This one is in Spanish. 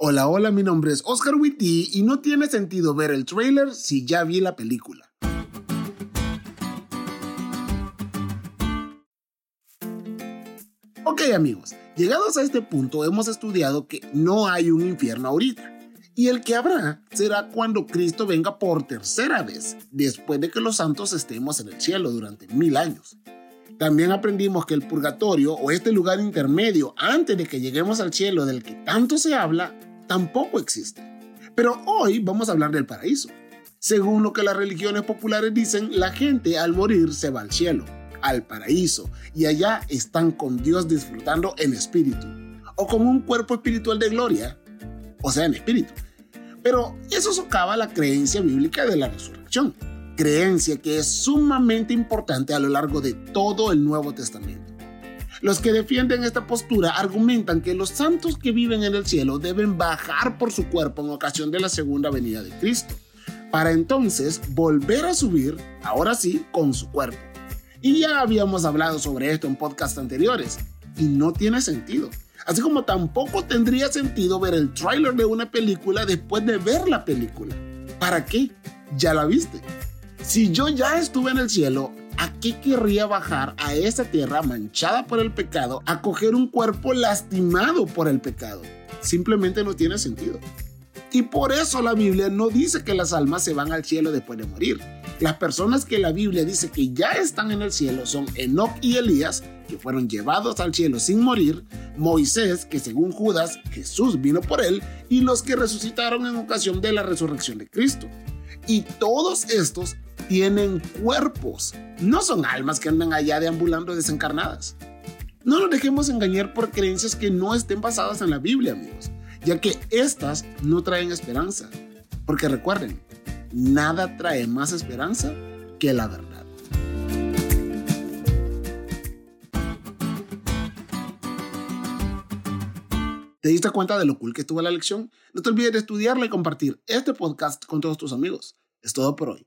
Hola, hola, mi nombre es Oscar Witty y no tiene sentido ver el trailer si ya vi la película. Ok amigos, llegados a este punto hemos estudiado que no hay un infierno ahorita. Y el que habrá será cuando Cristo venga por tercera vez, después de que los santos estemos en el cielo durante mil años. También aprendimos que el purgatorio o este lugar intermedio antes de que lleguemos al cielo del que tanto se habla tampoco existe. Pero hoy vamos a hablar del paraíso. Según lo que las religiones populares dicen, la gente al morir se va al cielo, al paraíso, y allá están con Dios disfrutando en espíritu, o con un cuerpo espiritual de gloria, o sea, en espíritu. Pero eso socava la creencia bíblica de la resurrección, creencia que es sumamente importante a lo largo de todo el Nuevo Testamento. Los que defienden esta postura argumentan que los santos que viven en el cielo deben bajar por su cuerpo en ocasión de la segunda venida de Cristo, para entonces volver a subir, ahora sí, con su cuerpo. Y ya habíamos hablado sobre esto en podcasts anteriores, y no tiene sentido. Así como tampoco tendría sentido ver el tráiler de una película después de ver la película. ¿Para qué? Ya la viste. Si yo ya estuve en el cielo, ¿a qué querría bajar a esa tierra manchada por el pecado a coger un cuerpo lastimado por el pecado? Simplemente no tiene sentido. Y por eso la Biblia no dice que las almas se van al cielo después de morir. Las personas que la Biblia dice que ya están en el cielo son Enoch y Elías, que fueron llevados al cielo sin morir, Moisés, que según Judas Jesús vino por él, y los que resucitaron en ocasión de la resurrección de Cristo. Y todos estos tienen cuerpos, no son almas que andan allá deambulando desencarnadas. No nos dejemos engañar por creencias que no estén basadas en la Biblia, amigos, ya que estas no traen esperanza. Porque recuerden, nada trae más esperanza que la verdad. ¿Te diste cuenta de lo cool que estuvo la lección? No te olvides de estudiarla y compartir este podcast con todos tus amigos. Es todo por hoy